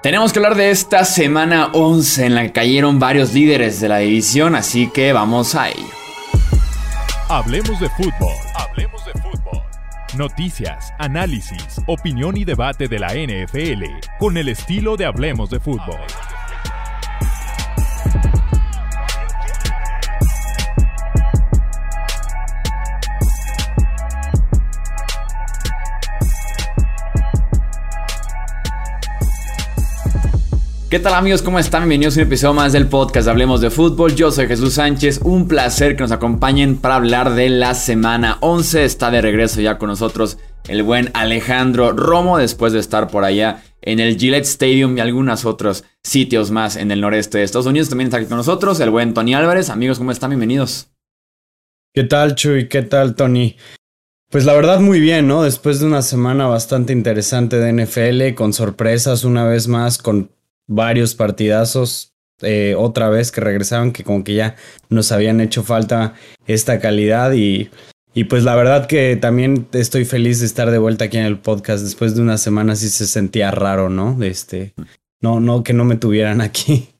Tenemos que hablar de esta semana 11 en la que cayeron varios líderes de la división, así que vamos a ello. Hablemos de fútbol. Hablemos de fútbol. Noticias, análisis, opinión y debate de la NFL con el estilo de Hablemos de fútbol. ¿Qué tal amigos? ¿Cómo están? Bienvenidos a un episodio más del podcast Hablemos de Fútbol. Yo soy Jesús Sánchez. Un placer que nos acompañen para hablar de la semana 11. Está de regreso ya con nosotros el buen Alejandro Romo después de estar por allá en el Gillette Stadium y algunos otros sitios más en el noreste de Estados Unidos. También está aquí con nosotros el buen Tony Álvarez. Amigos, ¿cómo están? Bienvenidos. ¿Qué tal, Chuy? ¿Qué tal, Tony? Pues la verdad muy bien, ¿no? Después de una semana bastante interesante de NFL, con sorpresas una vez más, con varios partidazos eh, otra vez que regresaban, que como que ya nos habían hecho falta esta calidad y, y pues la verdad que también estoy feliz de estar de vuelta aquí en el podcast. Después de una semana sí se sentía raro, ¿no? Este, no, no, que no me tuvieran aquí.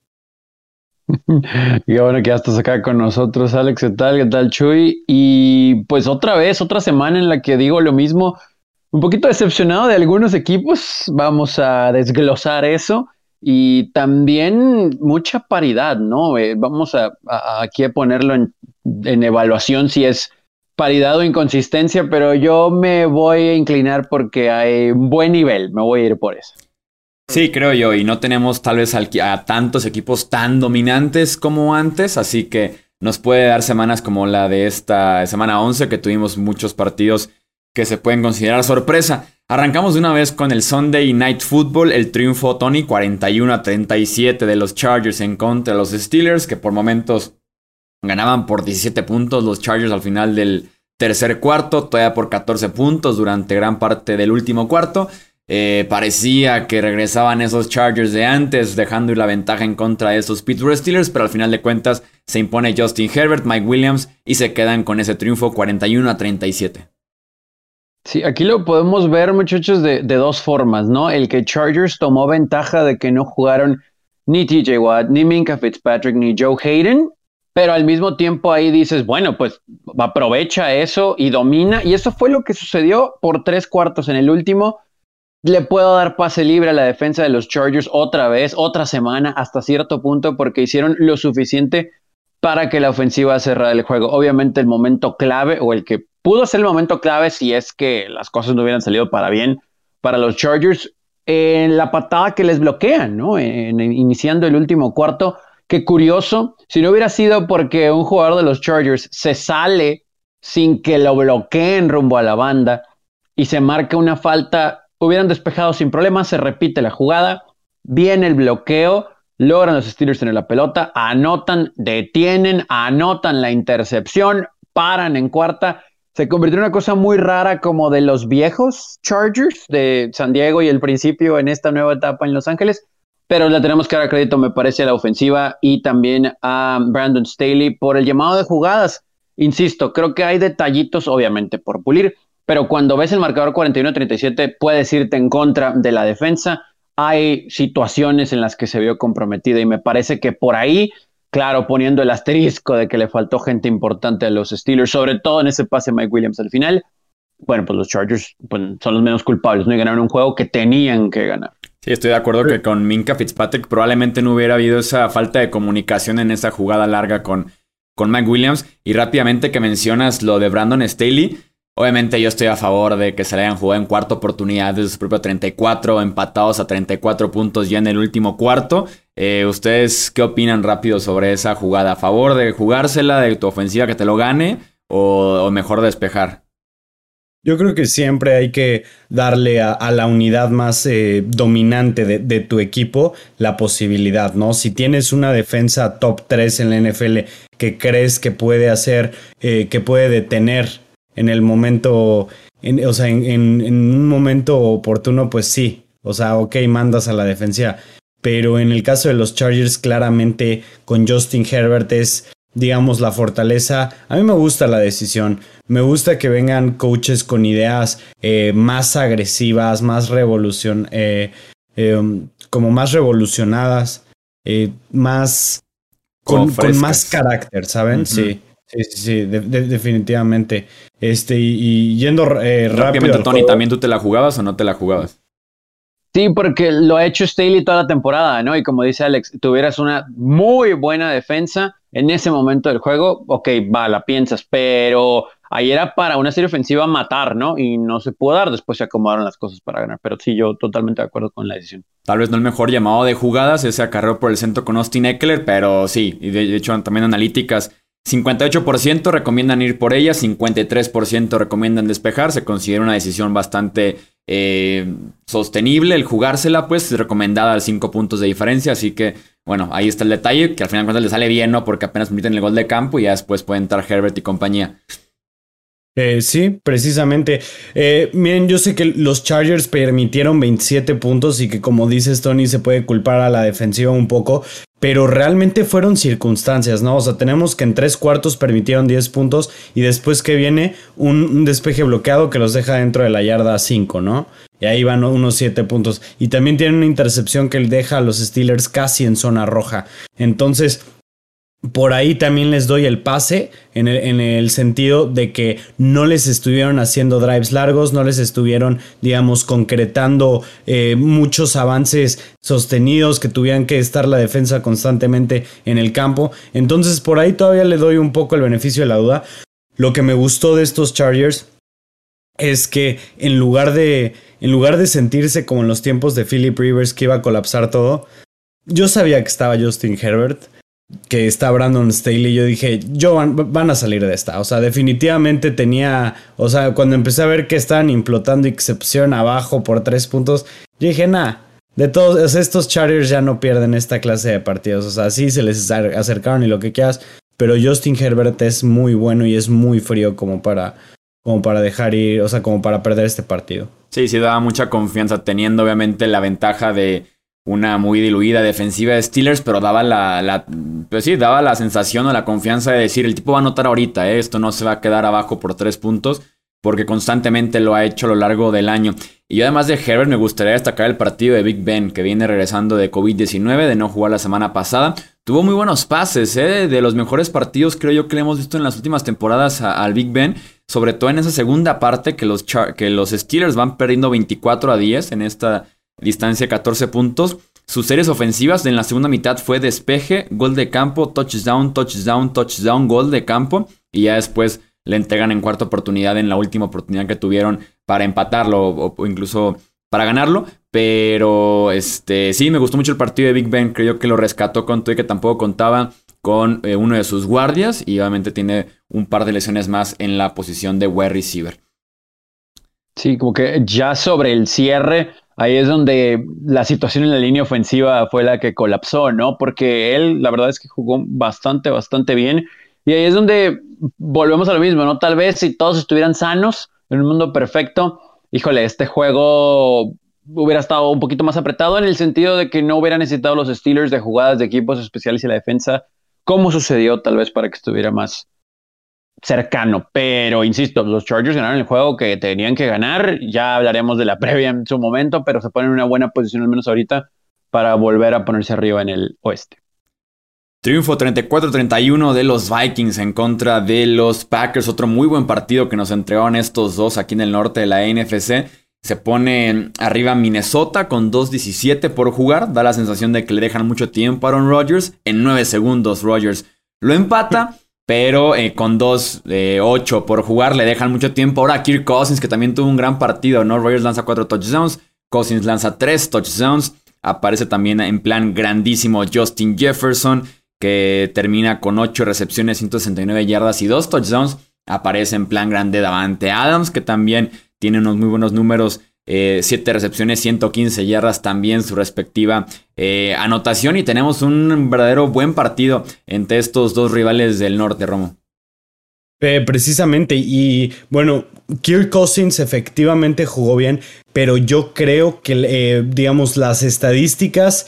Y bueno que ya estás acá con nosotros, Alex, ¿qué tal? ¿Qué tal, Chuy? Y pues otra vez, otra semana en la que digo lo mismo, un poquito decepcionado de algunos equipos, vamos a desglosar eso y también mucha paridad, ¿no? Eh, vamos a, aquí a ponerlo en, en, evaluación si es paridad o inconsistencia, pero yo me voy a inclinar porque hay un buen nivel, me voy a ir por eso. Sí, creo yo, y no tenemos tal vez a tantos equipos tan dominantes como antes, así que nos puede dar semanas como la de esta semana 11, que tuvimos muchos partidos que se pueden considerar sorpresa. Arrancamos de una vez con el Sunday Night Football, el triunfo Tony 41 a 37 de los Chargers en contra de los Steelers, que por momentos ganaban por 17 puntos los Chargers al final del tercer cuarto, todavía por 14 puntos durante gran parte del último cuarto. Eh, parecía que regresaban esos Chargers de antes, dejando la ventaja en contra de esos Pittsburgh Steelers, pero al final de cuentas se impone Justin Herbert, Mike Williams y se quedan con ese triunfo 41 a 37. Sí, aquí lo podemos ver, muchachos, de, dos formas, ¿no? El que Chargers tomó ventaja de que no jugaron ni TJ Watt, ni Minka Fitzpatrick, ni Joe Hayden, pero al mismo tiempo ahí dices, bueno, pues aprovecha eso y domina, y eso fue lo que sucedió por tres cuartos en el último. Le puedo dar pase libre a la defensa de los Chargers otra vez, otra semana, hasta cierto punto, porque hicieron lo suficiente para que la ofensiva cerrara el juego. Obviamente el momento clave o el que pudo ser el momento clave si es que las cosas no hubieran salido para bien para los Chargers en la patada que les bloquean, ¿no? En, iniciando el último cuarto. Qué curioso, si no hubiera sido porque un jugador de los Chargers se sale sin que lo bloqueen rumbo a la banda y se marca una falta, hubieran despejado sin problema, se repite la jugada, viene el bloqueo, logran los Steelers tener la pelota, anotan, detienen, anotan la intercepción, paran en cuarta se convirtió en una cosa muy rara como de los viejos Chargers de San Diego y el principio en esta nueva etapa en Los Ángeles. Pero le tenemos que dar crédito, me parece, a la ofensiva y también a Brandon Staley por el llamado de jugadas. Insisto, creo que hay detallitos, obviamente, por pulir, pero cuando ves el marcador 41-37, puedes irte en contra de la defensa. Hay situaciones en las que se vio comprometida y me parece que por ahí claro, poniendo el asterisco de que le faltó gente importante a los Steelers, sobre todo en ese pase Mike Williams al final. Bueno, pues los Chargers pues, son los menos culpables, no ganaron un juego que tenían que ganar. Sí, estoy de acuerdo que con Minka Fitzpatrick probablemente no hubiera habido esa falta de comunicación en esa jugada larga con, con Mike Williams. Y rápidamente que mencionas lo de Brandon Staley, Obviamente yo estoy a favor de que se le hayan jugado en cuarta oportunidad desde su propio 34, empatados a 34 puntos ya en el último cuarto. Eh, ¿Ustedes qué opinan rápido sobre esa jugada? ¿A favor de jugársela, de tu ofensiva que te lo gane o, mejor despejar? Yo creo que siempre hay que darle a, la unidad más eh, dominante de, tu equipo la posibilidad, ¿no? Si tienes una defensa top 3 en la NFL que crees que puede hacer, eh, que puede detener en el momento, o sea, en, un momento oportuno, pues sí. O sea, ok, mandas a la defensa. Pero en el caso de los Chargers, claramente con Justin Herbert es, digamos, la fortaleza. A mí me gusta la decisión. Me gusta que vengan coaches con ideas eh, más agresivas, más revolución. Eh, em, como más revolucionadas, eh, más con, más carácter, ¿saben? Sí. Sí, sí, sí, definitivamente. Este, y, yendo eh, rápido. Tony, ¿también tú te la jugabas o no te la jugabas? Sí, porque lo ha hecho Staley toda la temporada, ¿no? Y como dice Alex, tuvieras una muy buena defensa en ese momento del juego, ok, va, la piensas, pero ahí era para una serie ofensiva matar, ¿no? Y no se pudo dar, después se acomodaron las cosas para ganar, pero sí, yo totalmente de acuerdo con la decisión. Tal vez no el mejor llamado de jugadas, ese acarreo por el centro con Austin Eckler, pero sí, y de hecho también analíticas 58% recomiendan ir por ella, 53% recomiendan despejar. Se considera una decisión bastante eh, sostenible el jugársela, pues recomendada al 5 puntos de diferencia. Así que, bueno, ahí está el detalle, que al final cuando le sale bien, ¿no? Porque apenas permiten el gol de campo y ya después puede entrar Herbert y compañía. Eh, sí, precisamente. Eh, miren, yo sé que los Chargers permitieron 27 puntos y que como dices Tony se puede culpar a la defensiva un poco, pero realmente fueron circunstancias, ¿no? O sea, tenemos que en tres cuartos permitieron 10 puntos y después que viene un, despeje bloqueado que los deja dentro de la yarda 5, ¿no? Y ahí van unos 7 puntos. Y también tienen una intercepción que deja a los Steelers casi en zona roja. Entonces, por ahí también les doy el pase en el, sentido de que no les estuvieron haciendo drives largos, no les estuvieron, digamos, concretando eh, muchos avances sostenidos que tuvieran que estar la defensa constantemente en el campo. Entonces por ahí todavía le doy un poco el beneficio de la duda. Lo que me gustó de estos Chargers es que en lugar de, en lugar de sentirse como en los tiempos de Philip Rivers que iba a colapsar todo, yo sabía que estaba Justin Herbert que está Brandon Staley, yo dije, yo van, a salir de esta. O sea, definitivamente tenía, o sea, cuando empecé a ver que estaban implotando y que se pusieron abajo por tres puntos, yo dije, nah, de todos estos Chargers ya no pierden esta clase de partidos. O sea, sí se les acercaron y lo que quieras, pero Justin Herbert es muy bueno y es muy frío como para, como para dejar ir, o sea, como para perder este partido. Sí, sí, daba mucha confianza, teniendo obviamente la ventaja de una muy diluida defensiva de Steelers, pero daba la, pues sí, daba la sensación o la confianza de decir, el tipo va a anotar ahorita, ¿eh? esto no se va a quedar abajo por tres puntos, porque constantemente lo ha hecho a lo largo del año. Y yo además de Herbert me gustaría destacar el partido de Big Ben, que viene regresando de COVID-19, de no jugar la semana pasada. Tuvo muy buenos pases, ¿eh? de los mejores partidos creo yo que le hemos visto en las últimas temporadas al Big Ben, sobre todo en esa segunda parte que los, que los Steelers van perdiendo 24 a 10 en esta distancia 14 puntos. Sus series ofensivas en la segunda mitad fue despeje, gol de campo, touchdown, touchdown, touchdown, gol de campo. Y ya después le entregan en cuarta oportunidad en la última oportunidad que tuvieron para empatarlo o, incluso para ganarlo. Pero este sí, me gustó mucho el partido de Big Ben. Creo que lo rescató con todo y que tampoco contaba con eh, uno de sus guardias. Y obviamente tiene un par de lesiones más en la posición de wide receiver. Sí, como que ya sobre el cierre ahí es donde la situación en la línea ofensiva fue la que colapsó, ¿no? Porque él, la verdad es que jugó bastante, bastante bien. Y ahí es donde volvemos a lo mismo, ¿no? Tal vez si todos estuvieran sanos en un mundo perfecto, híjole, este juego hubiera estado un poquito más apretado en el sentido de que no hubiera necesitado los Steelers de jugadas de equipos especiales y la defensa, como sucedió tal vez para que estuviera más, cercano, pero insisto, los Chargers ganaron el juego que tenían que ganar, ya hablaremos de la previa en su momento, pero se ponen en una buena posición al menos ahorita para volver a ponerse arriba en el oeste. Triunfo 34-31 de los Vikings en contra de los Packers, otro muy buen partido que nos entregaron estos dos aquí en el norte de la NFC. Se pone arriba Minnesota con 2.17 por jugar, da la sensación de que le dejan mucho tiempo a Aaron Rodgers. En 9 segundos Rodgers lo empata. Pero eh, con 2 de 8 por jugar le dejan mucho tiempo. Ahora Kirk Cousins, que también tuvo un gran partido, ¿no? Rogers lanza 4 touchdowns. Cousins lanza 3 touchdowns. Aparece también en plan grandísimo Justin Jefferson, que termina con 8 recepciones, 169 yardas y 2 touchdowns. Aparece en plan grande Davante Adams, que también tiene unos muy buenos números 7 eh, recepciones, 115 yardas también su respectiva eh, anotación y tenemos un verdadero buen partido entre estos dos rivales del norte, Romo. Eh, precisamente, y bueno, Kirk Cousins efectivamente jugó bien, pero yo creo que, digamos, las estadísticas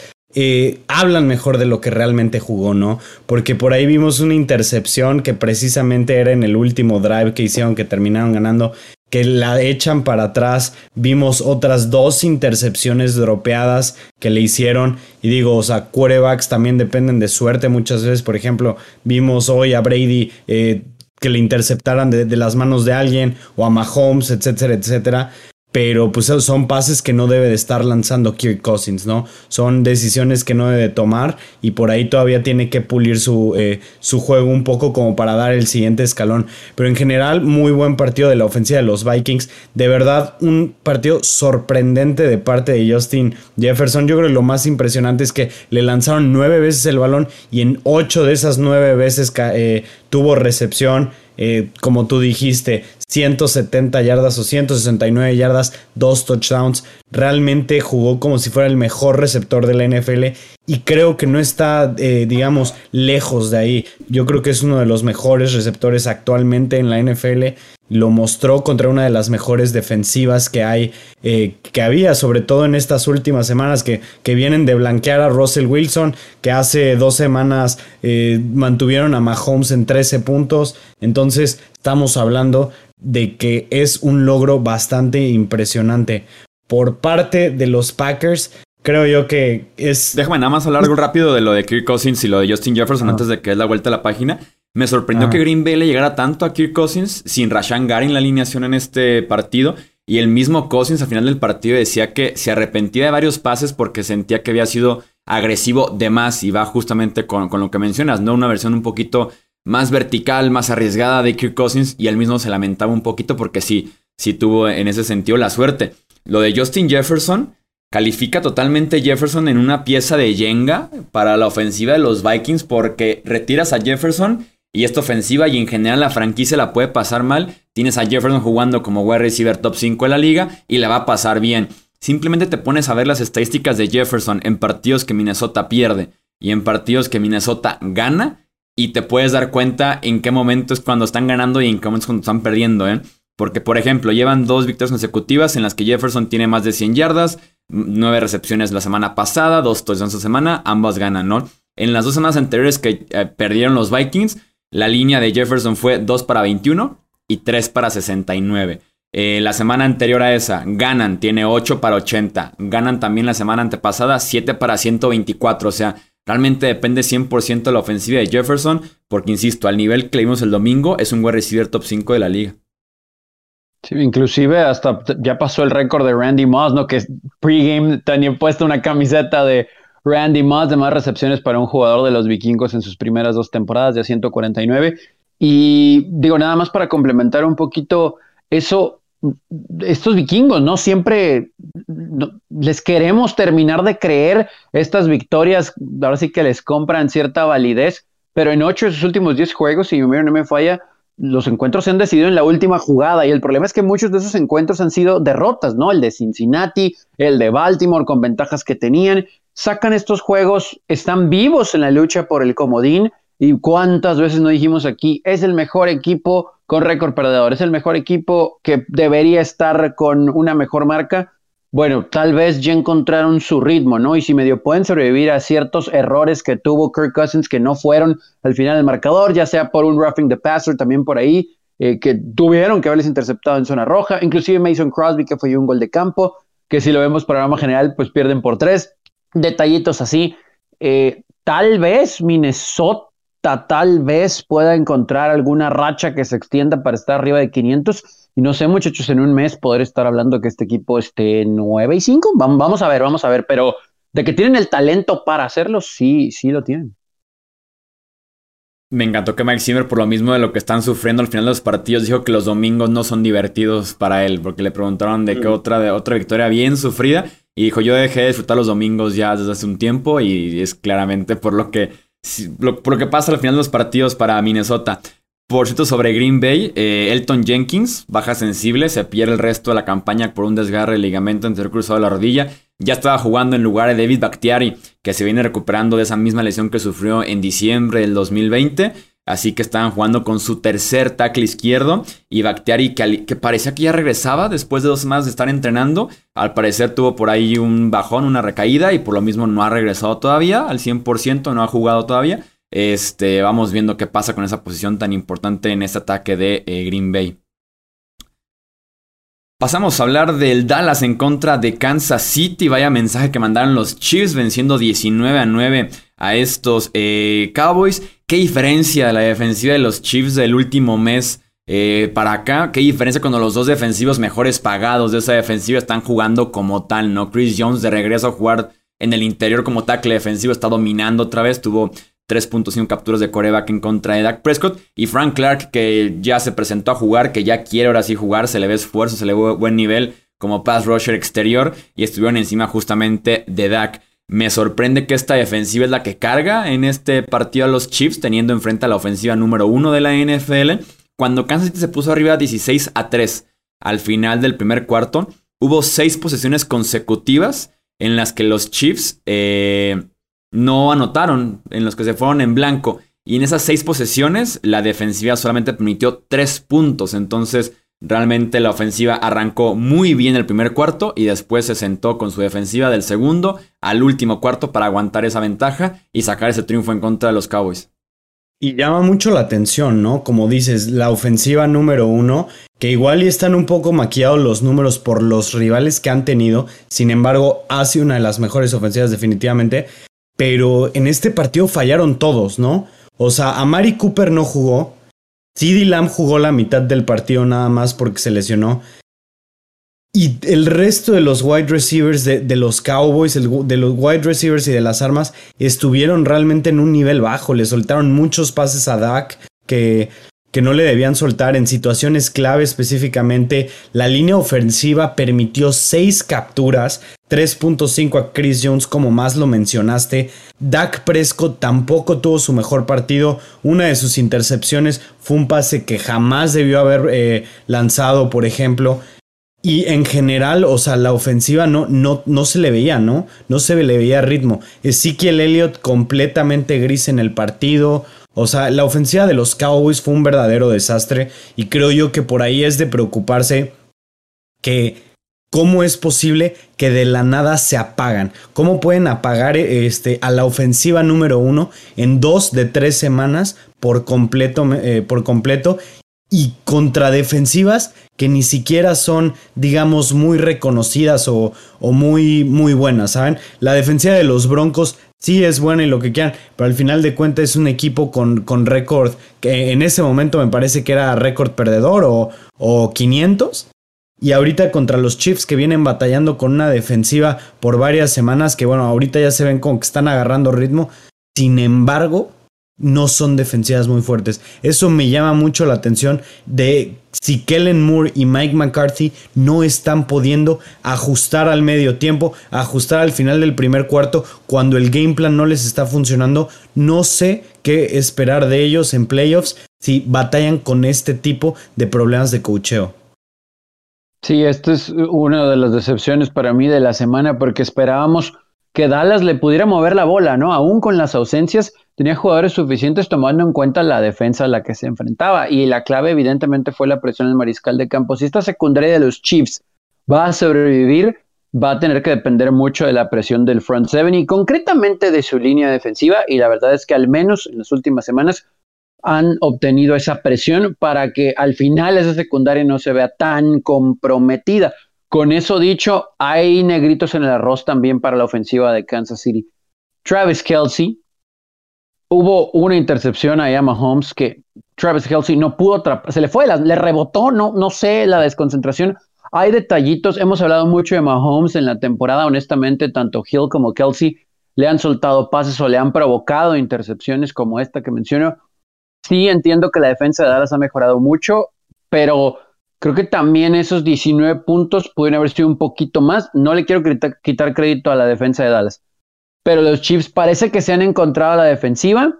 hablan mejor de lo que realmente jugó, ¿no? Porque por ahí vimos una intercepción que precisamente era en el último drive que hicieron que terminaron ganando que la echan para atrás. Vimos otras dos intercepciones dropeadas que le hicieron. Y digo, o sea, quarterbacks también dependen de suerte muchas veces. Por ejemplo, vimos hoy a Brady eh, que le interceptaran de, de, las manos de alguien o a Mahomes, etcétera, etcétera pero pues son pases que no debe de estar lanzando Kirk Cousins, ¿no? Son decisiones que no debe de tomar y por ahí todavía tiene que pulir su, eh, su juego un poco como para dar el siguiente escalón. Pero en general, muy buen partido de la ofensiva de los Vikings. De verdad, un partido sorprendente de parte de Justin Jefferson. Yo creo que lo más impresionante es que le lanzaron nueve veces el balón y en ocho de esas nueve veces eh, tuvo recepción. Eh, como tú dijiste, 170 yardas o 169 yardas, dos touchdowns. Realmente jugó como si fuera el mejor receptor de la NFL y creo que no está, eh, digamos, lejos de ahí. Yo creo que es uno de los mejores receptores actualmente en la NFL. Lo mostró contra una de las mejores defensivas que hay, eh, que había, sobre todo en estas últimas semanas que, que, vienen de blanquear a Russell Wilson, que hace dos semanas eh, mantuvieron a Mahomes en 13 puntos. Entonces, estamos hablando de que es un logro bastante impresionante. Por parte de los Packers, creo yo que es... Déjame nada más hablar algo rápido de lo de Kirk Cousins y lo de Justin Jefferson antes de que es la vuelta a la página. Me sorprendió que Green Bay le llegara tanto a Kirk Cousins sin Rashan Gary en la alineación en este partido. Y el mismo Cousins al final del partido decía que se arrepentía de varios pases porque sentía que había sido agresivo de más y va justamente con, con lo que mencionas, ¿no? Una versión un poquito más vertical, más arriesgada de Kirk Cousins y él mismo se lamentaba un poquito porque sí, sí tuvo en ese sentido la suerte. Lo de Justin Jefferson califica totalmente Jefferson en una pieza de Jenga para la ofensiva de los Vikings porque retiras a Jefferson y esta ofensiva y en general la franquicia la puede pasar mal. Tienes a Jefferson jugando como wide receiver top 5 de la liga y la va a pasar bien. Simplemente te pones a ver las estadísticas de Jefferson en partidos que Minnesota pierde y en partidos que Minnesota gana y te puedes dar cuenta en qué momento es cuando están ganando y en qué momento es cuando están perdiendo, ¿eh? Porque, por ejemplo, llevan dos victorias consecutivas en las que Jefferson tiene más de 100 yardas, nueve recepciones la semana pasada, dos touchdowns esta semana, ambas ganan, ¿no? En las dos semanas anteriores que eh, perdieron los Vikings, la línea de Jefferson fue 2 para 21 y 3 para 69. Eh, la semana anterior a esa, ganan, tiene 8 para 80. Ganan también la semana antepasada, 7 para 124. O sea, realmente depende 100% de la ofensiva de Jefferson, porque insisto, al nivel que le vimos el domingo, es un wide receiver top 5 de la liga. Sí, inclusive hasta ya pasó el récord de Randy Moss, ¿no? Que pregame tenía puesto una camiseta de Randy Moss de más recepciones para un jugador de los vikingos en sus primeras dos temporadas, de 149. Y digo, nada más para complementar un poquito eso, estos vikingos, ¿no? Siempre les queremos terminar de creer estas victorias, ahora sí que les compran cierta validez, pero en ocho de sus últimos diez juegos, si no me falla, los encuentros se han decidido en la última jugada y el problema es que muchos de esos encuentros han sido derrotas, ¿no? El de Cincinnati, el de Baltimore con ventajas que tenían, sacan estos juegos, están vivos en la lucha por el comodín y cuántas veces no dijimos aquí, es el mejor equipo con récord perdedor, es el mejor equipo que debería estar con una mejor marca. Bueno, tal vez ya encontraron su ritmo, ¿no? Y si medio pueden sobrevivir a ciertos errores que tuvo Kirk Cousins que no fueron al final del marcador, ya sea por un roughing the passer también por ahí, eh, que tuvieron que haberles interceptado en zona roja, inclusive Mason Crosby que fue un gol de campo, que si lo vemos programa general, pues pierden por tres, detallitos así. Eh, tal vez Minnesota tal vez pueda encontrar alguna racha que se extienda para estar arriba de 500 y no sé, muchachos, en un mes poder estar hablando que este equipo esté 9 y 5. Vamos a ver, vamos a ver, pero de que tienen el talento para hacerlo, sí, sí lo tienen. Me encantó que Mike Zimmer, por lo mismo de lo que están sufriendo al final de los partidos, dijo que los domingos no son divertidos para él, porque le preguntaron de qué mm. otra, de otra victoria bien sufrida, y dijo, yo dejé de disfrutar los domingos ya desde hace un tiempo, y es claramente por lo que, por lo que pasa al final de los partidos para Minnesota. Por cierto, sobre Green Bay, eh, Elton Jenkins, baja sensible, se pierde el resto de la campaña por un desgarre del ligamento anterior cruzado de la rodilla. Ya estaba jugando en lugar de David Bakhtiari, que se viene recuperando de esa misma lesión que sufrió en diciembre del 2020. Así que estaban jugando con su tercer tackle izquierdo. Y Bakhtiari, que, que parecía que ya regresaba después de dos semanas de estar entrenando, al parecer tuvo por ahí un bajón, una recaída, y por lo mismo no ha regresado todavía al 100%, no ha jugado todavía. Este, vamos viendo qué pasa con esa posición tan importante en este ataque de eh, Green Bay. Pasamos a hablar del Dallas en contra de Kansas City. Vaya mensaje que mandaron los Chiefs venciendo 19 a 9 a estos eh, Cowboys. Qué diferencia de la defensiva de los Chiefs del último mes eh, para acá. Qué diferencia cuando los dos defensivos mejores pagados de esa defensiva están jugando como tal, ¿no? Chris Jones de regreso a jugar en el interior como tackle defensivo está dominando otra vez. Tuvo 3.5 capturas de coreback en contra de Dak Prescott. Y Frank Clark, que ya se presentó a jugar, que ya quiere ahora sí jugar, se le ve esfuerzo, se le ve buen nivel como pass rusher exterior. Y estuvieron encima justamente de Dak. Me sorprende que esta defensiva es la que carga en este partido a los Chiefs, teniendo enfrente a la ofensiva número uno de la NFL. Cuando Kansas City se puso arriba 16 a 3 al final del primer cuarto, hubo seis posesiones consecutivas en las que los Chiefs eh, no anotaron, en los que se fueron en blanco. Y en esas seis posesiones, la defensiva solamente permitió tres puntos. Entonces, realmente la ofensiva arrancó muy bien el primer cuarto y después se sentó con su defensiva del segundo al último cuarto para aguantar esa ventaja y sacar ese triunfo en contra de los Cowboys. Y llama mucho la atención, ¿no? Como dices, la ofensiva número uno, que igual y están un poco maquillados los números por los rivales que han tenido, sin embargo, hace una de las mejores ofensivas definitivamente, pero en este partido fallaron todos, ¿no? O sea, Amari Cooper no jugó, CD Lamb jugó la mitad del partido nada más porque se lesionó. Y el resto de los wide receivers de, los Cowboys, de los wide receivers y de las armas, estuvieron realmente en un nivel bajo. Le soltaron muchos pases a Dak que que no le debían soltar en situaciones clave específicamente. La línea ofensiva permitió 6 capturas, 3.5 a Chris Jones como más lo mencionaste. Dak Prescott tampoco tuvo su mejor partido. Una de sus intercepciones fue un pase que jamás debió haber eh, lanzado, por ejemplo. Y en general, o sea, la ofensiva no, no, no se le veía, ¿no? No se le veía ritmo. Ezekiel Elliott completamente gris en el partido. O sea, la ofensiva de los Cowboys fue un verdadero desastre y creo yo que por ahí es de preocuparse que cómo es posible que de la nada se apagan. ¿Cómo pueden apagar este, a la ofensiva número uno en dos de tres semanas por completo, eh, por completo y contra defensivas que ni siquiera son, digamos, muy reconocidas o, o, muy, muy buenas, ¿saben? La defensiva de los Broncos sí es buena y lo que quieran, pero al final de cuentas es un equipo con, con récord que en ese momento me parece que era récord perdedor o, o 500. Y ahorita contra los Chiefs que vienen batallando con una defensiva por varias semanas que bueno, ahorita ya se ven como que están agarrando ritmo. Sin embargo, no son defensivas muy fuertes. Eso me llama mucho la atención de si Kellen Moore y Mike McCarthy no están pudiendo ajustar al medio tiempo, ajustar al final del primer cuarto cuando el game plan no les está funcionando. No sé qué esperar de ellos en playoffs si batallan con este tipo de problemas de cocheo. Sí, esta es una de las decepciones para mí de la semana porque esperábamos que Dallas le pudiera mover la bola, ¿no? Aún con las ausencias, tenía jugadores suficientes tomando en cuenta la defensa a la que se enfrentaba. Y la clave, evidentemente, fue la presión del mariscal de campo. Si esta secundaria de los Chiefs va a sobrevivir, va a tener que depender mucho de la presión del front seven y concretamente de su línea defensiva. Y la verdad es que al menos en las últimas semanas han obtenido esa presión para que al final esa secundaria no se vea tan comprometida. Con eso dicho, hay negritos en el arroz también para la ofensiva de Kansas City. Travis Kelsey, hubo una intercepción a Mahomes que Travis Kelsey no pudo se le fue, le rebotó, no, no sé, la desconcentración. Hay detallitos, hemos hablado mucho de Mahomes en la temporada, honestamente, tanto Hill como Kelsey le han soltado pases o le han provocado intercepciones como esta que menciono. Sí, entiendo que la defensa de Dallas ha mejorado mucho, pero Creo que también esos 19 puntos pueden haber sido un poquito más. No le quiero quitar crédito a la defensa de Dallas. Pero los Chiefs parece que se han encontrado a la defensiva.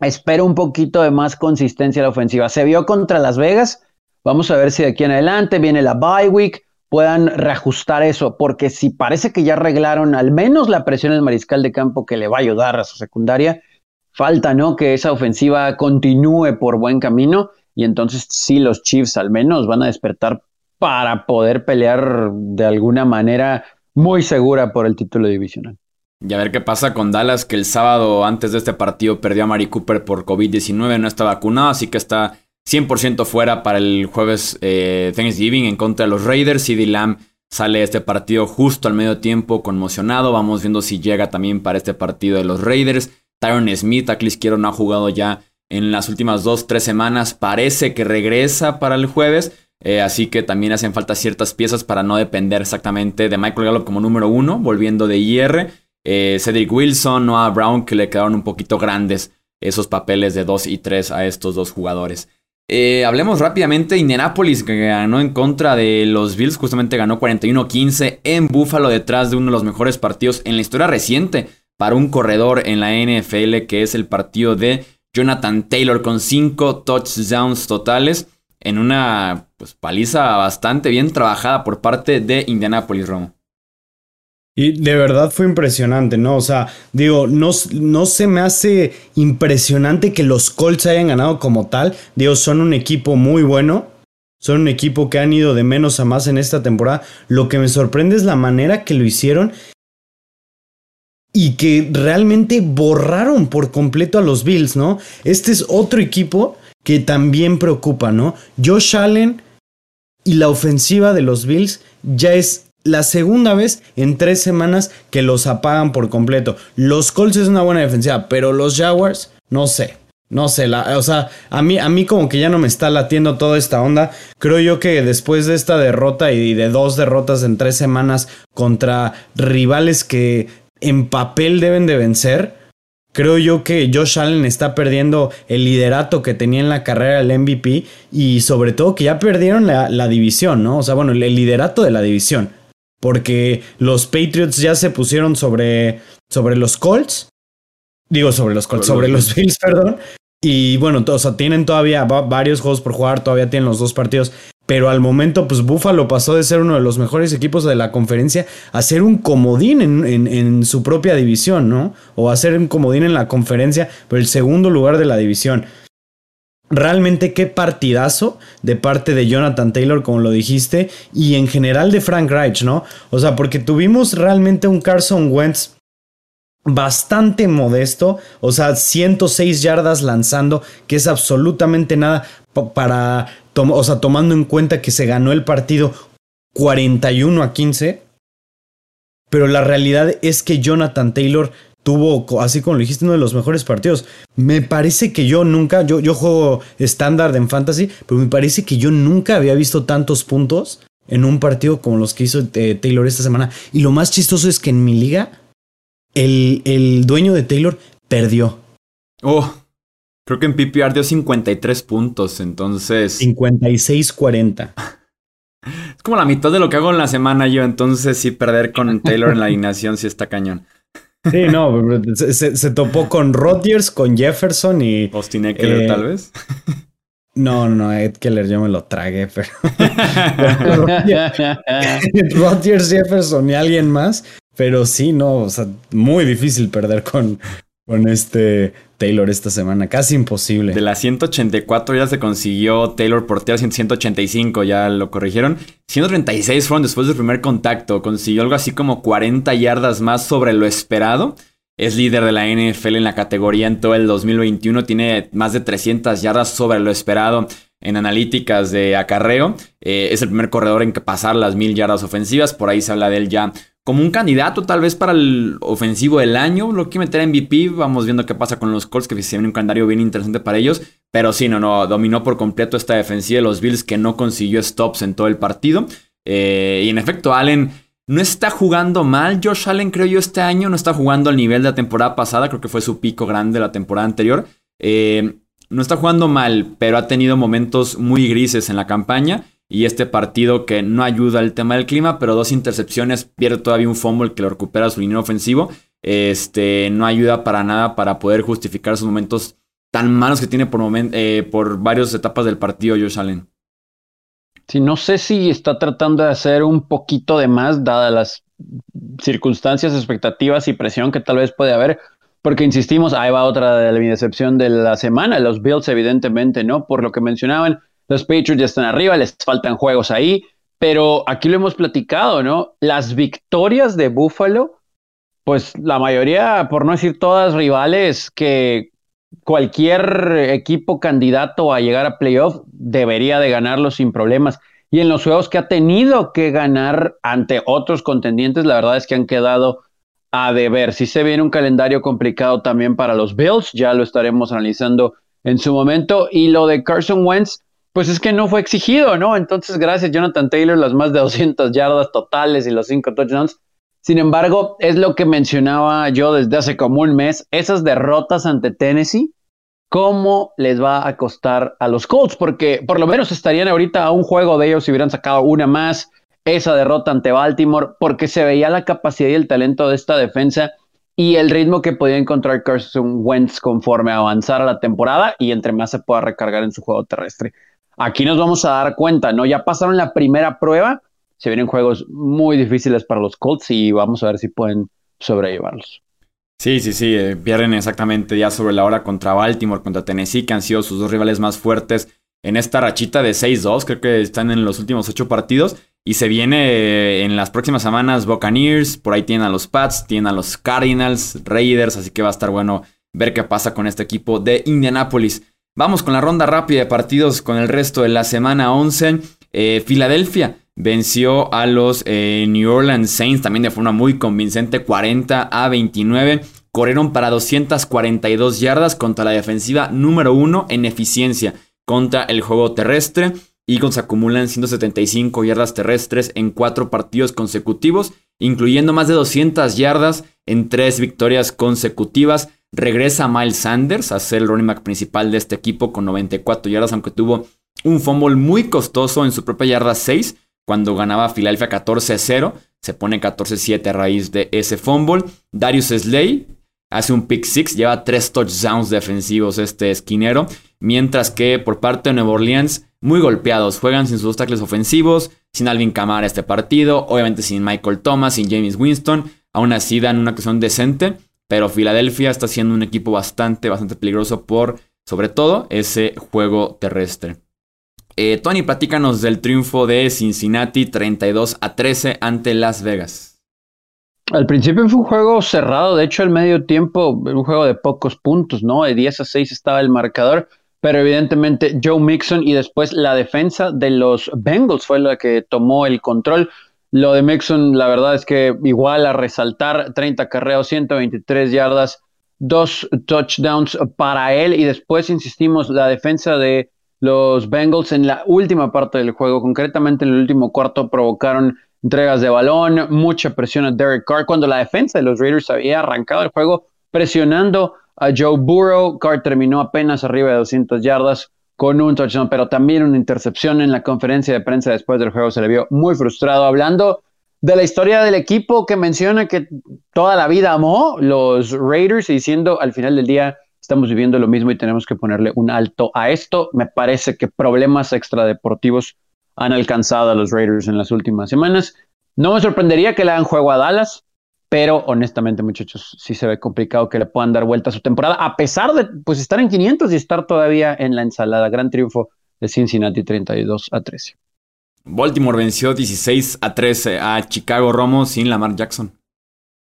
Espero un poquito de más consistencia a la ofensiva. Se vio contra Las Vegas. Vamos a ver si de aquí en adelante viene la bye week. Puedan reajustar eso. Porque si parece que ya arreglaron al menos la presión del mariscal de campo que le va a ayudar a su secundaria, falta, ¿no? Que esa ofensiva continúe por buen camino y entonces sí los Chiefs al menos van a despertar para poder pelear de alguna manera muy segura por el título divisional. Y a ver qué pasa con Dallas, que el sábado antes de este partido perdió a Mari Cooper por COVID-19, no está vacunado, así que está 100% fuera para el jueves eh, Thanksgiving en contra de los Raiders. CD Lamb sale este partido justo al medio tiempo, conmocionado. Vamos viendo si llega también para este partido de los Raiders. Tyron Smith, aquí izquierdo, no ha jugado ya en las últimas dos, tres semanas. Parece que regresa para el jueves. Eh, así que también hacen falta ciertas piezas para no depender exactamente de Michael Gallup como número uno, volviendo de IR. Eh, Cedric Wilson, Noah Brown, que le quedaron un poquito grandes esos papeles de 2 y 3 a estos dos jugadores. Eh, hablemos rápidamente. Indianapolis que ganó en contra de los Bills, justamente ganó 41-15 en Buffalo detrás de uno de los mejores partidos en la historia reciente para un corredor en la NFL, que es el partido de Jonathan Taylor con 5 touchdowns totales en una pues, paliza bastante bien trabajada por parte de Indianapolis, Romo. Y de verdad fue impresionante, ¿no? O sea, digo, no, no se me hace impresionante que los Colts hayan ganado como tal. Digo, son un equipo muy bueno. Son un equipo que han ido de menos a más en esta temporada. Lo que me sorprende es la manera que lo hicieron y que realmente borraron por completo a los Bills, ¿no? Este es otro equipo que también preocupa, ¿no? Josh Allen y la ofensiva de los Bills ya es la segunda vez en tres semanas que los apagan por completo. Los Colts es una buena defensiva, pero los Jaguars, no sé. No sé, la, o sea, a mí, a mí como que ya no me está latiendo toda esta onda. Creo yo que después de esta derrota y de dos derrotas en tres semanas contra rivales que en papel deben de vencer, creo yo que Josh Allen está perdiendo el liderato que tenía en la carrera del MVP y sobre todo que ya perdieron la, la división, ¿no? O sea, bueno, el liderato de la división porque los Patriots ya se pusieron sobre, sobre los Colts. Digo, sobre los Colts, sobre los Bills, perdón. Y bueno, o sea, tienen todavía varios juegos por jugar, todavía tienen los dos partidos. Pero al momento, pues Buffalo pasó de ser uno de los mejores equipos de la conferencia a ser un comodín en, en, su propia división, ¿no? O a ser un comodín en la conferencia, pero el segundo lugar de la división. Realmente qué partidazo de parte de Jonathan Taylor, como lo dijiste, y en general de Frank Reich, ¿no? O sea, porque tuvimos realmente un Carson Wentz bastante modesto, o sea, 106 yardas lanzando, que es absolutamente nada para, o sea, tomando en cuenta que se ganó el partido 41 a 15. Pero la realidad es que Jonathan Taylor tuvo, así como lo dijiste, uno de los mejores partidos. Me parece que yo nunca, yo, yo juego estándar en fantasy, pero me parece que yo nunca había visto tantos puntos en un partido como los que hizo eh, Taylor esta semana. Y lo más chistoso es que en mi liga, el, el dueño de Taylor perdió. Oh, creo que en PPR dio 53 puntos, entonces... 56-40. Es como la mitad de lo que hago en la semana yo, entonces sí perder con Taylor en la alineación sí está cañón. Sí, no, se, topó con Rodgers, con Jefferson y. Austin Eckler, eh, tal vez. No, no, Ed Keller yo me lo tragué, pero. Rodgers, Jefferson y alguien más. Pero sí, no, o sea, muy difícil perder con, con este Taylor esta semana. Casi imposible. De las 184 ya se consiguió Taylor por tierra 185, ya lo corrigieron. 136 fueron después del primer contacto. Consiguió algo así como 40 yardas más sobre lo esperado. Es líder de la NFL en la categoría en todo el 2021. Tiene más de 300 yardas sobre lo esperado en analíticas de acarreo. Eh, es el primer corredor en que pasar las mil yardas ofensivas. Por ahí se habla de él ya como un candidato tal vez para el ofensivo del año. Lo que meter en MVP. Vamos viendo qué pasa con los Colts, que se viene un calendario bien interesante para ellos. Pero sí, no, no, dominó por completo esta defensiva de los Bills que no consiguió stops en todo el partido. Eh, y en efecto, Allen no está jugando mal. Josh Allen, creo yo, este año no está jugando al nivel de la temporada pasada. Creo que fue su pico grande la temporada anterior. Eh, no está jugando mal, pero ha tenido momentos muy grises en la campaña y este partido que no ayuda al tema del clima, pero dos intercepciones, pierde todavía un fumble que lo recupera su línea ofensivo, este, no ayuda para nada para poder justificar esos momentos tan malos que tiene por, eh, por varias etapas del partido Josh Allen. Sí, no sé si está tratando de hacer un poquito de más, dadas las circunstancias, expectativas y presión que tal vez puede haber, porque insistimos, ahí va otra de mi decepción de la semana, los Bills evidentemente, ¿no? Por lo que mencionaban, los Patriots ya están arriba, les faltan juegos ahí, pero aquí lo hemos platicado, ¿no? Las victorias de Buffalo, pues la mayoría, por no decir todas, rivales que cualquier equipo candidato a llegar a playoff debería de ganarlo sin problemas. Y en los juegos que ha tenido que ganar ante otros contendientes, la verdad es que han quedado a deber. Si se viene un calendario complicado también para los Bills, ya lo estaremos analizando en su momento. Y lo de Carson Wentz, pues es que no fue exigido, ¿no? Entonces, gracias Jonathan Taylor, las más de 200 yardas totales y los 5 touchdowns. Sin embargo, es lo que mencionaba yo desde hace como un mes, esas derrotas ante Tennessee cómo les va a costar a los Colts, porque por lo menos estarían ahorita a un juego de ellos si hubieran sacado una más, esa derrota ante Baltimore, porque se veía la capacidad y el talento de esta defensa y el ritmo que podía encontrar Carson Wentz conforme avanzara la temporada y entre más se pueda recargar en su juego terrestre. Aquí nos vamos a dar cuenta, ¿no? Ya pasaron la primera prueba, se vienen juegos muy difíciles para los Colts y vamos a ver si pueden sobrellevarlos. Sí, sí, sí, eh, pierden exactamente ya sobre la hora contra Baltimore, contra Tennessee, que han sido sus dos rivales más fuertes en esta rachita de 6-2, creo que están en los últimos ocho partidos. Y se viene eh, en las próximas semanas Buccaneers, por ahí tienen a los Pats, tienen a los Cardinals, Raiders, así que va a estar bueno ver qué pasa con este equipo de Indianapolis. Vamos con la ronda rápida de partidos con el resto de la semana 11. Eh, Filadelfia venció a los eh, New Orleans Saints también de forma muy convincente, 40 a 29. Corrieron para 242 yardas contra la defensiva número uno en eficiencia contra el juego terrestre. Eagles acumulan 175 yardas terrestres en cuatro partidos consecutivos, incluyendo más de 200 yardas en tres victorias consecutivas. Regresa Miles Sanders a ser el running back principal de este equipo con 94 yardas, aunque tuvo un fumble muy costoso en su propia yarda 6 cuando ganaba Filadelfia 14-0. Se pone 14-7 a raíz de ese fumble. Darius Slay hace un pick six, lleva tres touchdowns defensivos este esquinero. Mientras que por parte de Nueva Orleans, muy golpeados. Juegan sin sus tackles ofensivos, sin Alvin Kamara este partido, obviamente sin Michael Thomas, sin James Winston. Aún así dan una actuación decente. Pero Filadelfia está siendo un equipo bastante, bastante peligroso por, sobre todo, ese juego terrestre. Eh, Tony, platícanos del triunfo de Cincinnati 32 a 13 ante Las Vegas. Al principio fue un juego cerrado, de hecho el medio tiempo, un juego de pocos puntos, ¿no? De 10 a 6 estaba el marcador, pero evidentemente Joe Mixon y después la defensa de los Bengals fue la que tomó el control. Lo de Mixon, la verdad es que igual a resaltar, 30 carreos, 123 yardas, dos touchdowns para él y después insistimos, la defensa de los Bengals en la última parte del juego, concretamente en el último cuarto, provocaron entregas de balón, mucha presión a Derek Carr, cuando la defensa de los Raiders había arrancado el juego presionando a Joe Burrow. Carr terminó apenas arriba de 200 yardas con un touchdown, pero también una intercepción en la conferencia de prensa después del juego. Se le vio muy frustrado hablando de la historia del equipo que menciona que toda la vida amó los Raiders y diciendo al final del día estamos viviendo lo mismo y tenemos que ponerle un alto a esto. Me parece que problemas extradeportivos han alcanzado a los Raiders en las últimas semanas. No me sorprendería que le hagan juego a Dallas, pero honestamente, muchachos, sí se ve complicado que le puedan dar vuelta a su temporada, a pesar de pues estar en 500 y estar todavía en la ensalada. Gran triunfo de Cincinnati 32 a 13. Baltimore venció 16 a 13 a Chicago Romo sin Lamar Jackson.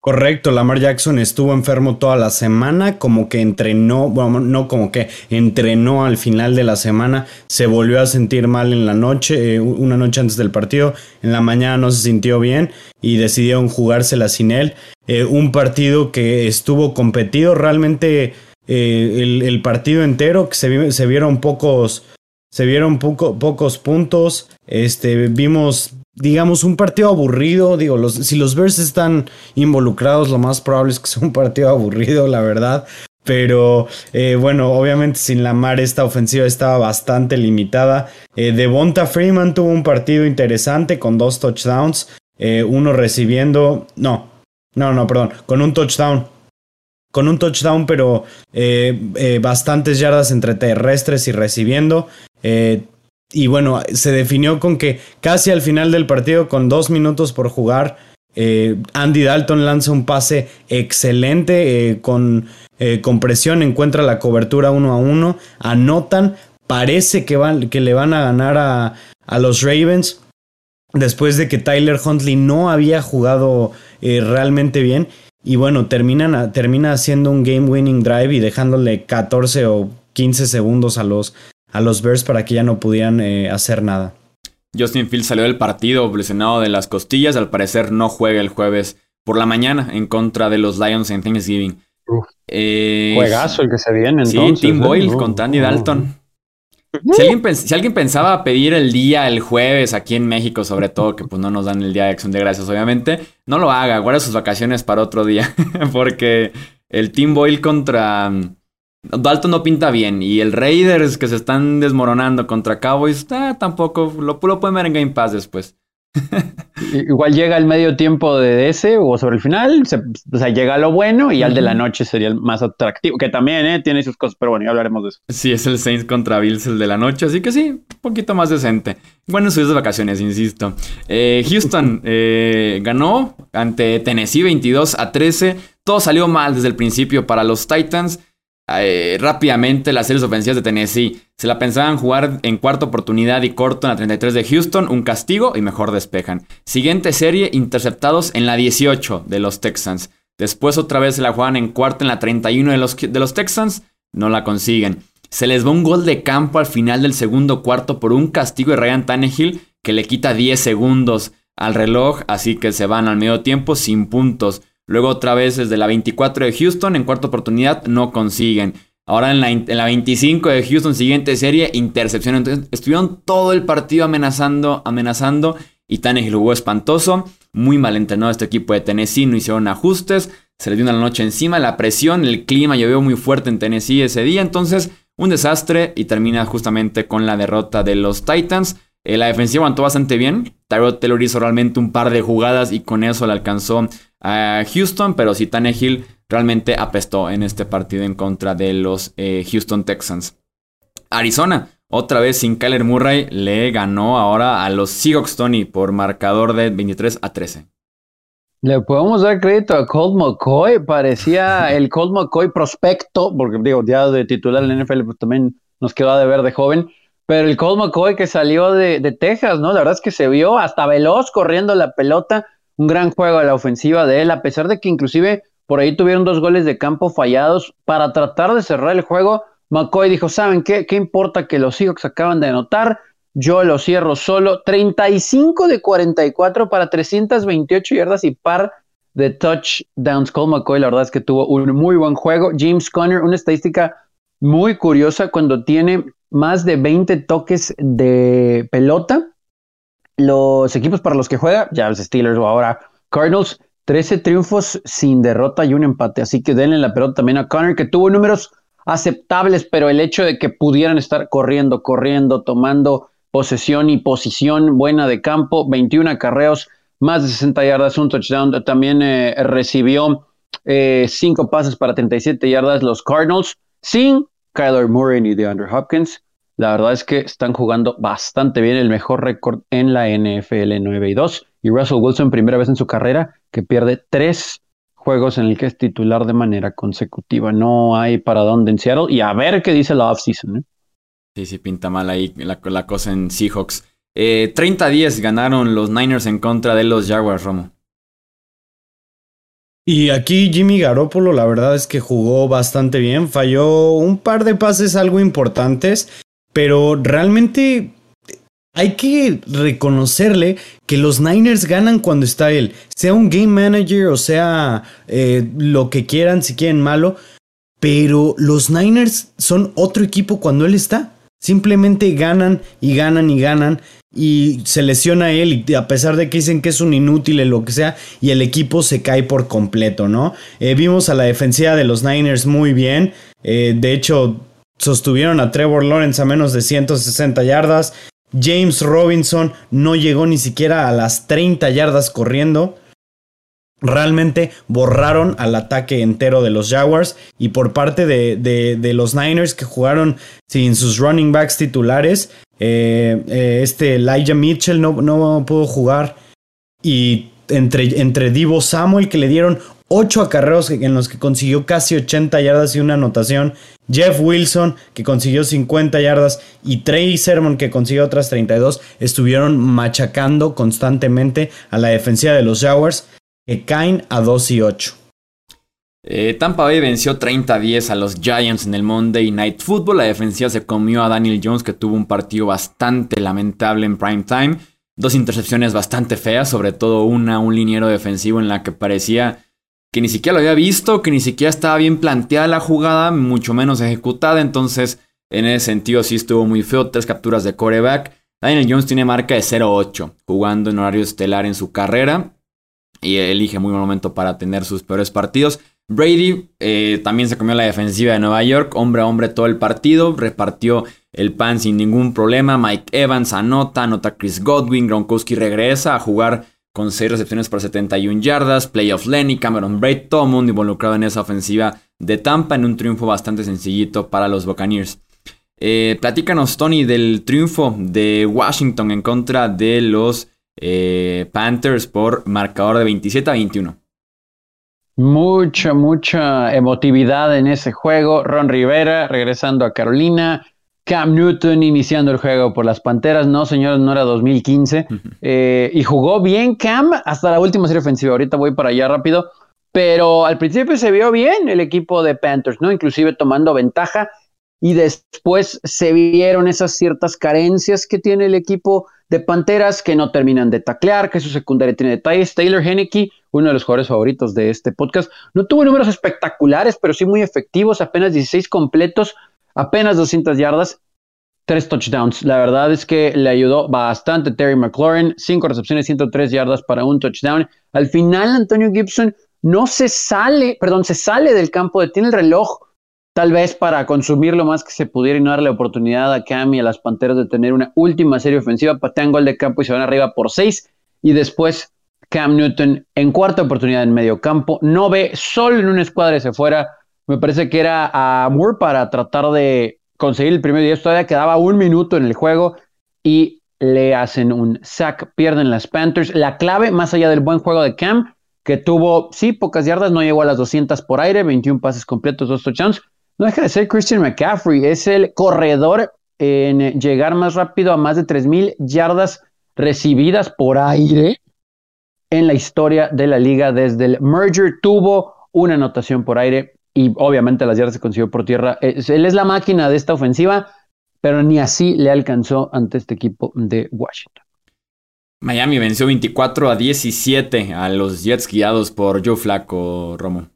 Correcto, Lamar Jackson estuvo enfermo toda la semana, como que entrenó, bueno, no como que entrenó al final de la semana, se volvió a sentir mal en la noche, eh, una noche antes del partido, en la mañana no se sintió bien y decidieron jugársela sin él. Eh, un partido que estuvo competido, realmente eh, el, partido entero, que se, vieron pocos, se vieron poco, pocos puntos, este, vimos digamos, un partido aburrido. Digo, los, si los Bears están involucrados, lo más probable es que sea un partido aburrido, la verdad. Pero eh, bueno, obviamente sin la mar esta ofensiva estaba bastante limitada. Eh, Devonta Freeman tuvo un partido interesante con dos touchdowns. Eh, uno recibiendo. No, no, no, perdón. Con un touchdown. Con un touchdown, pero bastantes yardas entre terrestres y recibiendo. Y bueno, se definió con que casi al final del partido, con dos minutos por jugar, eh, Andy Dalton lanza un pase excelente eh, con, eh, con, presión, encuentra la cobertura uno a uno, anotan, parece que, van, que le van a ganar a, a, los Ravens después de que Tyler Huntley no había jugado realmente bien. Y bueno, terminan, termina haciendo un game winning drive y dejándole 14 o 15 segundos a los, a los Bears para que ya no pudieran eh, hacer nada. Justin Fields salió del partido lesionado de las costillas. Al parecer no juega el jueves por la mañana en contra de los Lions en Thanksgiving. Eh, Juegazo el que se viene entonces. Sí, Tim Boyle con Tandy Dalton. Si alguien, pensaba pedir el día el jueves aquí en México, sobre todo, que pues no nos dan el día de acción de gracias, obviamente, no lo haga, guarda sus vacaciones para otro día, porque el Team Boyle contra mm, Dalton no pinta bien y el Raiders que se están desmoronando contra Cowboys, ah, tampoco, lo, lo pueden ver en Game Pass después. Igual llega el medio tiempo de ese o sobre el final, o sea, llega lo bueno y al de la noche sería el más atractivo, que también ¿eh? tiene sus cosas, pero bueno, ya hablaremos de eso. Sí, es el Saints contra Bills el de la noche, así que sí, un poquito más decente. Bueno, sus vacaciones, insisto. Eh, Houston eh, ganó ante Tennessee 22 a 13, todo salió mal desde el principio para los Titans. Eh, rápidamente las series ofensivas de Tennessee. Se la pensaban jugar en cuarta oportunidad y corto en la 33 de Houston, un castigo y mejor despejan. Siguiente serie, interceptados en la 18 de los Texans. Después otra vez se la juegan en cuarta en la 31 de los, de los Texans, no la consiguen. Se les va un gol de campo al final del segundo cuarto por un castigo de Ryan Tannehill que le quita 10 segundos al reloj, así que se van al medio tiempo sin puntos. Luego otra vez desde la 24 de Houston, en cuarta oportunidad no consiguen. Ahora en la, 25 de Houston, siguiente serie, intercepción. Entonces estuvieron todo el partido amenazando, amenazando. Y Tannehill jugó espantoso. Muy mal entrenado este equipo de Tennessee. No hicieron ajustes. Se les dio una noche encima. La presión, el clima llovió muy fuerte en Tennessee ese día. Entonces, un desastre. Y termina justamente con la derrota de los Titans. Eh, la defensiva aguantó bastante bien. Tyrod Taylor hizo realmente un par de jugadas y con eso le alcanzó a Houston, pero sí Tannehill realmente apestó en este partido en contra de los eh, Houston Texans. Arizona, otra vez sin Kyler Murray, le ganó ahora a los Seahawks Tony por marcador de 23 a 13. Le podemos dar crédito a Colt McCoy, parecía el Colt McCoy prospecto, porque digo, ya de titular en la NFL pues también nos quedó de ver de joven, pero el Colt McCoy que salió de, de Texas, ¿no? La verdad es que se vio hasta veloz corriendo la pelota, un gran juego a la ofensiva de él, a pesar de que inclusive por ahí tuvieron dos goles de campo fallados para tratar de cerrar el juego. McCoy dijo, ¿saben qué? ¿Qué importa que los Seahawks acaban de anotar? Yo lo cierro solo. 35 de 44 para 328 yardas y par de touchdowns. Cole McCoy, la verdad es que tuvo un muy buen juego. James Conner, una estadística muy curiosa cuando tiene más de 20 toques de pelota los equipos para los que juega, ya los Steelers o ahora Cardinals, 13 triunfos sin derrota y un empate. Así que denle la pelota también a Connor, que tuvo números aceptables, pero el hecho de que pudieran estar corriendo, corriendo, tomando posesión y posición buena de campo, 21 acarreos, más de 60 yardas, un touchdown. También eh, recibió 5 eh, pases para 37 yardas los Cardinals, sin Kyler Murray ni DeAndre Hopkins. La verdad es que están jugando bastante bien, el mejor récord en la NFL 9 y 2. Y Russell Wilson, primera vez en su carrera, que pierde tres juegos en el que es titular de manera consecutiva. No hay para dónde en Seattle. Y a ver qué dice la offseason. ¿eh? Sí, sí, pinta mal ahí la, cosa en Seahawks. 30-10 eh, ganaron los Niners en contra de los Jaguars, Romo. Y aquí Jimmy Garoppolo, la verdad es que jugó bastante bien. Falló un par de pases algo importantes pero realmente hay que reconocerle que los Niners ganan cuando está él, sea un game manager o sea eh, lo que quieran, si quieren malo, pero los Niners son otro equipo cuando él está. Simplemente ganan y ganan y ganan y se lesiona él y a pesar de que dicen que es un inútil o lo que sea y el equipo se cae por completo, ¿no? Eh, vimos a la defensiva de los Niners muy bien, eh, de hecho sostuvieron a Trevor Lawrence a menos de 160 yardas. James Robinson no llegó ni siquiera a las 30 yardas corriendo. Realmente borraron al ataque entero de los Jaguars y por parte de, los Niners que jugaron sin sus running backs titulares, eh, eh, este Elijah Mitchell no, no pudo jugar y entre, entre Divo Samuel que le dieron 8 acarreos en los que consiguió casi 80 yardas y una anotación. Jeff Wilson, que consiguió 50 yardas, y Trey Sermon, que consiguió otras 32, estuvieron machacando constantemente a la defensiva de los Jaguars, que caen a 2 y 8. Eh, Tampa Bay venció 30-10 a los Giants en el Monday Night Football. La defensiva se comió a Daniel Jones, que tuvo un partido bastante lamentable en prime time. Dos intercepciones bastante feas, sobre todo una, un liniero defensivo en la que parecía que ni siquiera lo había visto, que ni siquiera estaba bien planteada la jugada, mucho menos ejecutada. Entonces, en ese sentido, sí estuvo muy feo. Tres capturas de coreback. Daniel Jones tiene marca de 0-8, jugando en horario estelar en su carrera. Y elige muy buen momento para tener sus peores partidos. Brady eh, también se comió la defensiva de Nueva York, hombre a hombre todo el partido, repartió el pan sin ningún problema. Mike Evans anota, anota Chris Godwin, Gronkowski regresa a jugar con 6 recepciones por 71 yardas, playoff Lenny, Cameron Braid, todo involucrado en esa ofensiva de Tampa en un triunfo bastante sencillito para los Buccaneers. Eh, platícanos, Tony, del triunfo de Washington en contra de los eh, Panthers por marcador de 27 a 21. Mucha, mucha emotividad en ese juego. Ron Rivera regresando a Carolina. Cam Newton iniciando el juego por las Panteras. No, señores, no era 2015. Eh, y jugó bien Cam hasta la última serie ofensiva. Ahorita voy para allá rápido. Pero al principio se vio bien el equipo de Panthers, ¿no? Inclusive tomando ventaja. Y después se vieron esas ciertas carencias que tiene el equipo de Panteras que no terminan de taclear, que su secundaria tiene detalles. Taylor Henneke, uno de los jugadores favoritos de este podcast, no tuvo números espectaculares, pero sí muy efectivos, apenas 16 completos, apenas 200 yardas, tres touchdowns. La verdad es que le ayudó bastante Terry McLaurin, cinco recepciones, 103 yardas para un touchdown. Al final, Antonio Gibson no se sale, perdón, se sale del campo, detiene el reloj tal vez para consumir lo más que se pudiera y no darle oportunidad a Cam y a las Panteras de tener una última serie ofensiva, patean gol de campo y se van arriba por seis y después Cam Newton en cuarta oportunidad en medio campo, no ve solo en una escuadra y se fuera, me parece que era a Moore para tratar de conseguir el primer 10, todavía quedaba un minuto en el juego y le hacen un sack, pierden las Panthers, la clave más allá del buen juego de Cam, que tuvo, sí, pocas yardas, no llegó a las 200 por aire, 21 pases completos, dos touchdowns, no deja de ser Christian McCaffrey, es el corredor en llegar más rápido a más de 3.000 yardas recibidas por aire en la historia de la liga desde el merger. Tuvo una anotación por aire y obviamente las yardas se consiguió por tierra. Él es la máquina de esta ofensiva, pero ni así le alcanzó ante este equipo de Washington. Miami venció 24 a 17 a los Jets guiados por Joe Flaco, Romo.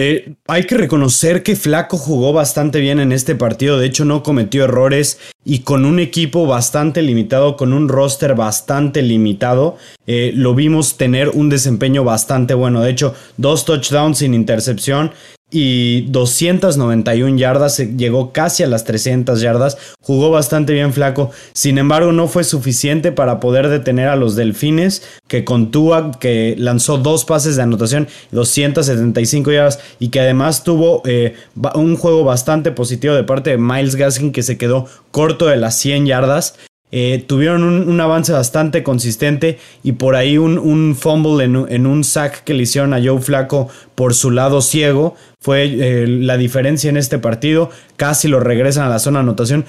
Eh, hay que reconocer que Flaco jugó bastante bien en este partido, de hecho no cometió errores y con un equipo bastante limitado, con un roster bastante limitado, eh, lo vimos tener un desempeño bastante bueno. De hecho, dos touchdowns sin intercepción y 291 yardas, llegó casi a las 300 yardas, jugó bastante bien flaco, sin embargo no fue suficiente para poder detener a los Delfines, que contúa, que lanzó dos pases de anotación, 275 yardas y que además tuvo eh, un juego bastante positivo de parte de Miles Gaskin que se quedó corto de las 100 yardas. Eh, tuvieron un, avance bastante consistente y por ahí un, fumble en, un sack que le hicieron a Joe Flaco por su lado ciego fue eh, la diferencia en este partido. Casi lo regresan a la zona de anotación.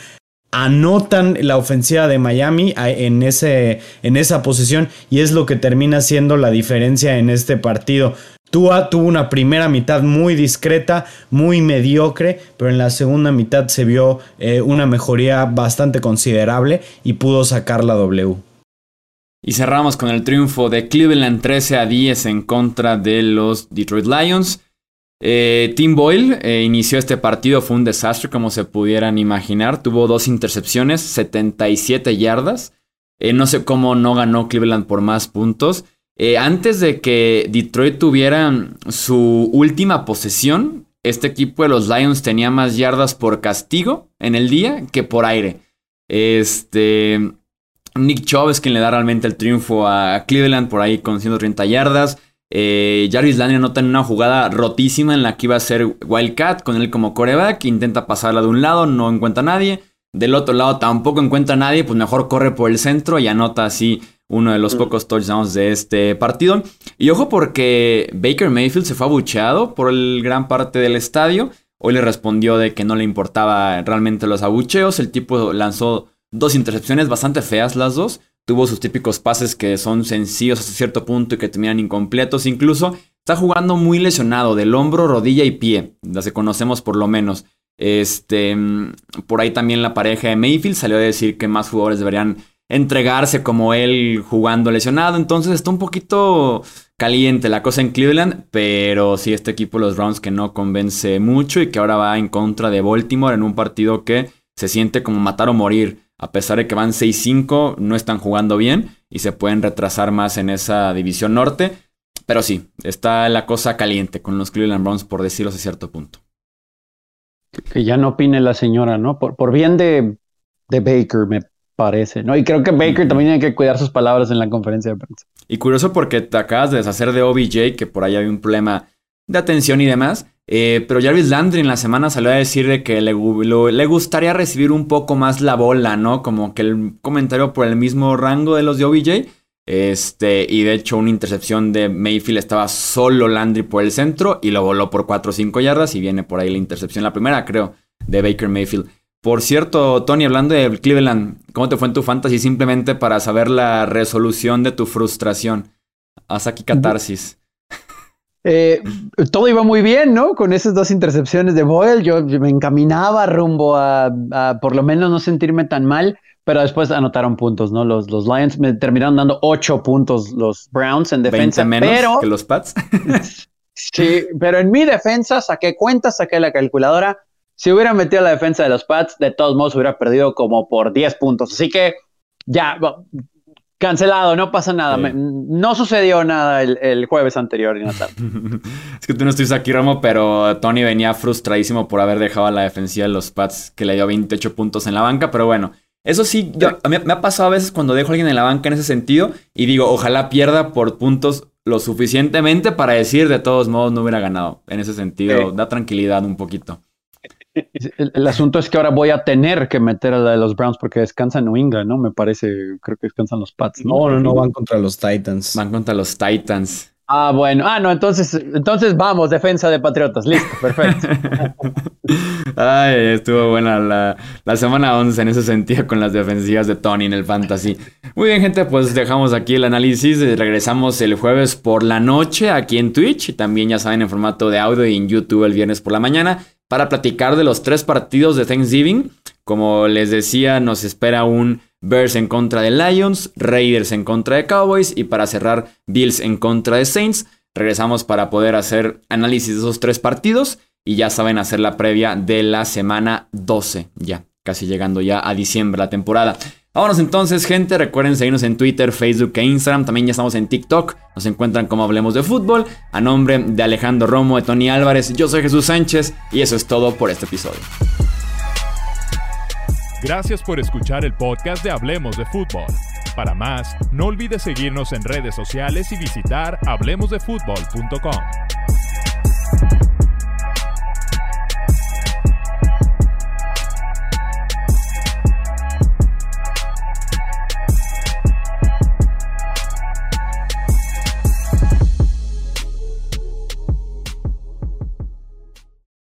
Anotan la ofensiva de Miami en, ese, en esa posición y es lo que termina siendo la diferencia en este partido. Tua tuvo una primera mitad muy discreta, muy mediocre, pero en la segunda mitad se vio eh, una mejoría bastante considerable y pudo sacar la W. Y cerramos con el triunfo de Cleveland 13 a 10 en contra de los Detroit Lions. Eh, Tim Boyle eh, inició este partido, fue un desastre como se pudieran imaginar. Tuvo dos intercepciones, 77 yardas. no sé cómo no ganó Cleveland por más puntos. Eh, antes de que Detroit tuviera su última posesión, este equipo de los Lions tenía más yardas por castigo en el día que por aire. Este. Nick Chubb es quien le da realmente el triunfo a Cleveland por ahí con 130 yardas. Eh, Jarvis Landry anota en una jugada rotísima en la que iba a ser Wildcat con él como coreback. Intenta pasarla de un lado, no encuentra a nadie. Del otro lado tampoco encuentra a nadie, pues mejor corre por el centro y anota así uno de los pocos touchdowns de este partido. Y ojo porque Baker Mayfield se fue abucheado por el gran parte del estadio. Hoy le respondió de que no le importaba realmente los abucheos. El tipo lanzó dos intercepciones bastante feas las dos. Tuvo sus típicos pases que son sencillos hasta cierto punto y que terminan incompletos incluso. está jugando muy lesionado del hombro, rodilla y pie, las conocemos por lo menos. Este, mm, por ahí también la pareja de Mayfield salió a decir que más jugadores deberían entregarse como él jugando lesionado. Entonces está un poquito caliente la cosa en Cleveland, pero sí este equipo, los Browns, que no convence mucho y que ahora va en contra de Baltimore en un partido que se siente como matar o morir. A pesar de que van 6-5, no están jugando bien y se pueden retrasar más en esa división norte. Pero sí, está la cosa caliente con los Cleveland Browns, por decirlo a cierto punto. Que ya no opine la señora, ¿no? Por, por bien de, de Baker, me parece, ¿no? Y creo que Baker también tiene que cuidar sus palabras en la conferencia de prensa. Y curioso porque te acabas de deshacer de OBJ, que por ahí había un problema de atención y demás. Eh, pero Jarvis Landry en la semana salió a decir de que le, le, gustaría recibir un poco más la bola, ¿no? Como que el comentario por el mismo rango de los de OBJ. Este, y de hecho, una intercepción de Mayfield estaba solo Landry por el centro y lo voló por 4 o 5 yardas. Y viene por ahí la intercepción, la primera, creo, de Baker Mayfield. Por cierto, Tony, hablando de Cleveland, ¿cómo te fue en tu fantasy? Simplemente para saber la resolución de tu frustración. Haz aquí catarsis. Eh, todo iba muy bien, ¿no? Con esas dos intercepciones de Boyle, yo, me encaminaba rumbo a, por lo menos no sentirme tan mal, pero después anotaron puntos, ¿no? Los, los Lions me terminaron dando ocho puntos, los Browns en defensa. menos pero, que los Pats. sí, pero en mi defensa saqué cuentas, saqué la calculadora. Si hubiera metido la defensa de los Pats, de todos modos hubiera perdido como por 10 puntos. Así que ya, Cancelado, no pasa nada. no sucedió nada el, jueves anterior, es que tú no estuviste aquí, Ramo, pero Tony venía frustradísimo por haber dejado a la defensiva de los Pats, que le dio 28 puntos en la banca, pero bueno. Eso sí, a mí me ha pasado a veces cuando dejo a alguien en la banca en ese sentido y digo, ojalá pierda por puntos lo suficientemente para decir de todos modos no hubiera ganado. En ese sentido, da tranquilidad un poquito. El, asunto es que ahora voy a tener que meter a la de los Browns porque descansan New England, ¿no? Me parece, creo que descansan los Pats. No, no, no, van contra los Titans. Van contra los Titans. Ah, bueno. Ah, no, entonces, entonces vamos, defensa de Patriotas. Listo, perfecto. Ay, estuvo buena la, la, semana 11 en ese sentido con las defensivas de Tony en el Fantasy. Muy bien, gente, pues dejamos aquí el análisis. Regresamos el jueves por la noche aquí en Twitch y también, ya saben, en formato de audio y en YouTube el viernes por la mañana para platicar de los tres partidos de Thanksgiving. Como les decía, nos espera un Bears en contra de Lions, Raiders en contra de Cowboys y para cerrar Bills en contra de Saints. Regresamos para poder hacer análisis de esos tres partidos y ya saben hacer la previa de la semana 12, ya casi llegando ya a diciembre la temporada. Vámonos entonces, gente. Recuerden seguirnos en Twitter, Facebook e Instagram. También ya estamos en TikTok. Nos encuentran como Hablemos de Fútbol. A nombre de Alejandro Romo, de Tony Álvarez, yo soy Jesús Sánchez y eso es todo por este episodio. Gracias por escuchar el podcast de Hablemos de Fútbol. Para más, no olvides seguirnos en redes sociales y visitar hablemosdefutbol.com.